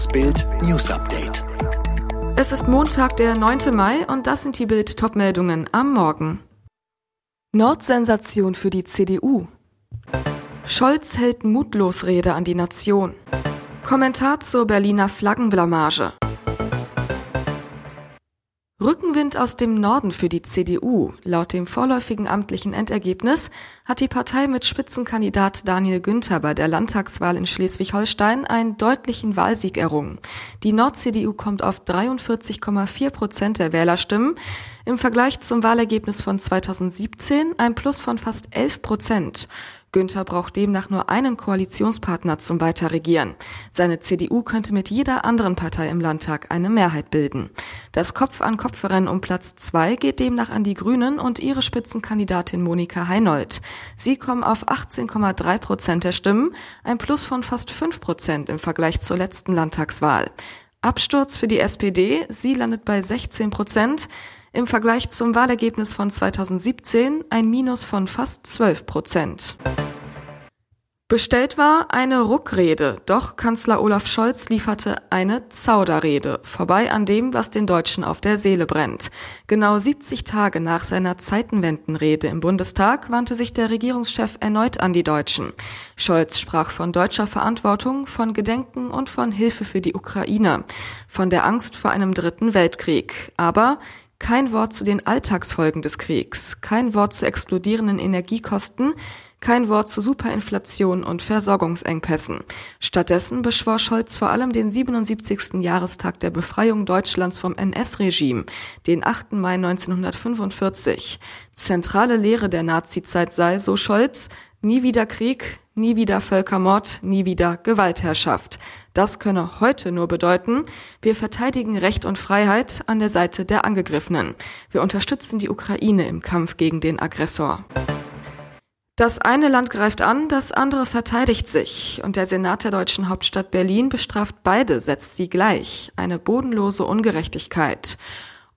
Das Bild News Update. Es ist Montag, der 9. Mai und das sind die Bild Topmeldungen am Morgen. Nordsensation für die CDU. Scholz hält Mutlosrede an die Nation. Kommentar zur Berliner Flaggenblamage. Rückenwind aus dem Norden für die CDU. Laut dem vorläufigen amtlichen Endergebnis hat die Partei mit Spitzenkandidat Daniel Günther bei der Landtagswahl in Schleswig-Holstein einen deutlichen Wahlsieg errungen. Die Nord-CDU kommt auf 43,4 Prozent der Wählerstimmen. Im Vergleich zum Wahlergebnis von 2017 ein Plus von fast 11 Prozent. Günther braucht demnach nur einen Koalitionspartner zum Weiterregieren. Seine CDU könnte mit jeder anderen Partei im Landtag eine Mehrheit bilden. Das Kopf-an-Kopf-Rennen um Platz zwei geht demnach an die Grünen und ihre Spitzenkandidatin Monika Heinold. Sie kommen auf 18,3 Prozent der Stimmen, ein Plus von fast 5 Prozent im Vergleich zur letzten Landtagswahl. Absturz für die SPD, sie landet bei 16 Prozent. Im Vergleich zum Wahlergebnis von 2017 ein Minus von fast 12 Prozent. Bestellt war eine Ruckrede, doch Kanzler Olaf Scholz lieferte eine Zauderrede, vorbei an dem, was den Deutschen auf der Seele brennt. Genau 70 Tage nach seiner Zeitenwendenrede im Bundestag wandte sich der Regierungschef erneut an die Deutschen. Scholz sprach von deutscher Verantwortung, von Gedenken und von Hilfe für die Ukraine, von der Angst vor einem dritten Weltkrieg. Aber kein Wort zu den Alltagsfolgen des Kriegs, kein Wort zu explodierenden Energiekosten, kein Wort zu Superinflation und Versorgungsengpässen. Stattdessen beschwor Scholz vor allem den 77. Jahrestag der Befreiung Deutschlands vom NS-Regime, den 8. Mai 1945. Zentrale Lehre der Nazizeit sei, so Scholz, nie wieder Krieg, nie wieder Völkermord, nie wieder Gewaltherrschaft. Das könne heute nur bedeuten, wir verteidigen Recht und Freiheit an der Seite der Angegriffenen. Wir unterstützen die Ukraine im Kampf gegen den Aggressor. Das eine Land greift an, das andere verteidigt sich. Und der Senat der deutschen Hauptstadt Berlin bestraft beide, setzt sie gleich. Eine bodenlose Ungerechtigkeit.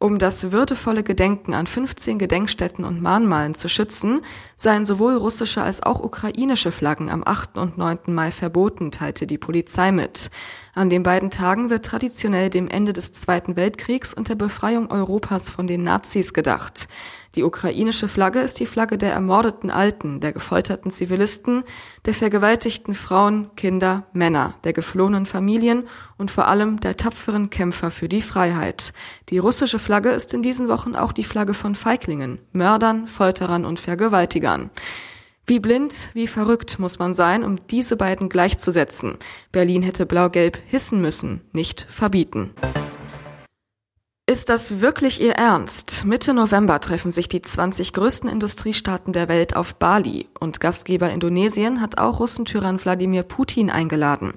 Um das würdevolle Gedenken an 15 Gedenkstätten und Mahnmalen zu schützen, seien sowohl russische als auch ukrainische Flaggen am 8. und 9. Mai verboten, teilte die Polizei mit. An den beiden Tagen wird traditionell dem Ende des Zweiten Weltkriegs und der Befreiung Europas von den Nazis gedacht. Die ukrainische Flagge ist die Flagge der ermordeten Alten, der gefolterten Zivilisten, der vergewaltigten Frauen, Kinder, Männer, der geflohenen Familien und vor allem der tapferen Kämpfer für die Freiheit. Die russische Flagge ist in diesen Wochen auch die Flagge von Feiglingen, Mördern, Folterern und Vergewaltigern. Wie blind, wie verrückt muss man sein, um diese beiden gleichzusetzen. Berlin hätte Blau-Gelb hissen müssen, nicht verbieten. Ist das wirklich Ihr Ernst? Mitte November treffen sich die 20 größten Industriestaaten der Welt auf Bali und Gastgeber Indonesien hat auch Russentyrann Wladimir Putin eingeladen.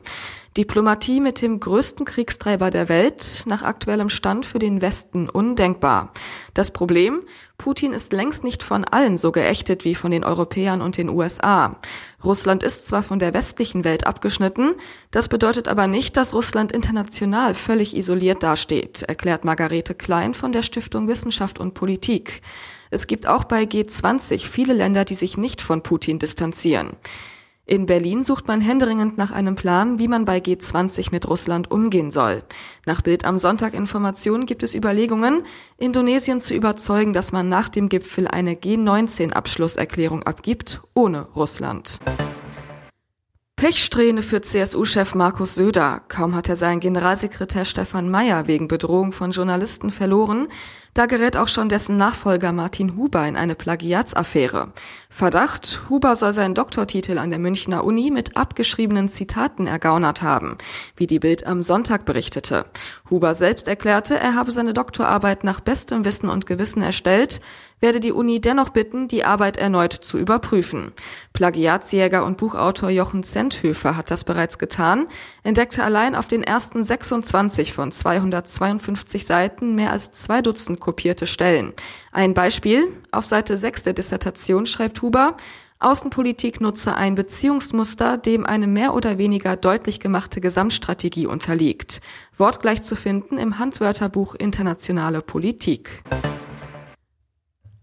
Diplomatie mit dem größten Kriegstreiber der Welt, nach aktuellem Stand für den Westen undenkbar. Das Problem, Putin ist längst nicht von allen so geächtet wie von den Europäern und den USA. Russland ist zwar von der westlichen Welt abgeschnitten, das bedeutet aber nicht, dass Russland international völlig isoliert dasteht, erklärt Margarete Klein von der Stiftung Wissenschaft und Politik. Es gibt auch bei G20 viele Länder, die sich nicht von Putin distanzieren. In Berlin sucht man händeringend nach einem Plan, wie man bei G20 mit Russland umgehen soll. Nach Bild am Sonntag Informationen gibt es Überlegungen, Indonesien zu überzeugen, dass man nach dem Gipfel eine G19-Abschlusserklärung abgibt, ohne Russland. Pechsträhne für CSU-Chef Markus Söder. Kaum hat er seinen Generalsekretär Stefan Mayer wegen Bedrohung von Journalisten verloren, da gerät auch schon dessen Nachfolger Martin Huber in eine Plagiatsaffäre. Verdacht, Huber soll seinen Doktortitel an der Münchner Uni mit abgeschriebenen Zitaten ergaunert haben, wie die Bild am Sonntag berichtete. Huber selbst erklärte, er habe seine Doktorarbeit nach bestem Wissen und Gewissen erstellt, werde die Uni dennoch bitten, die Arbeit erneut zu überprüfen. Plagiatsjäger und Buchautor Jochen Zenthöfer hat das bereits getan, entdeckte allein auf den ersten 26 von 252 Seiten mehr als zwei Dutzend kopierte Stellen. Ein Beispiel. Auf Seite 6 der Dissertation schreibt Huber, Außenpolitik nutze ein Beziehungsmuster, dem eine mehr oder weniger deutlich gemachte Gesamtstrategie unterliegt. Wortgleich zu finden im Handwörterbuch Internationale Politik.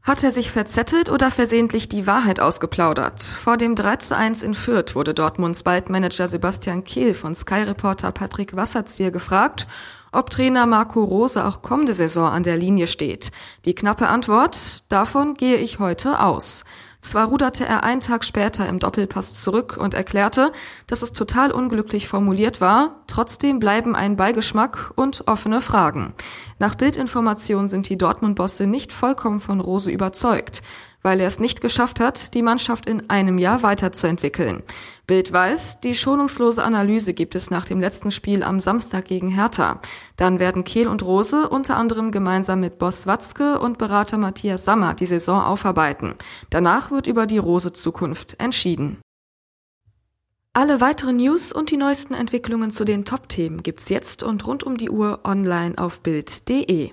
Hat er sich verzettelt oder versehentlich die Wahrheit ausgeplaudert? Vor dem 3 zu 1 in Fürth wurde Dortmunds Baldmanager Sebastian Kehl von Sky-Reporter Patrick Wasserzieher gefragt, ob Trainer Marco Rose auch kommende Saison an der Linie steht. Die knappe Antwort, davon gehe ich heute aus. Zwar ruderte er einen Tag später im Doppelpass zurück und erklärte, dass es total unglücklich formuliert war, trotzdem bleiben ein Beigeschmack und offene Fragen. Nach Bildinformation sind die Dortmund-Bosse nicht vollkommen von Rose überzeugt weil er es nicht geschafft hat, die Mannschaft in einem Jahr weiterzuentwickeln. Bild weiß, die schonungslose Analyse gibt es nach dem letzten Spiel am Samstag gegen Hertha. Dann werden Kehl und Rose unter anderem gemeinsam mit Boss Watzke und Berater Matthias Sammer die Saison aufarbeiten. Danach wird über die Rose-Zukunft entschieden. Alle weiteren News und die neuesten Entwicklungen zu den Top-Themen gibt's jetzt und rund um die Uhr online auf Bild.de.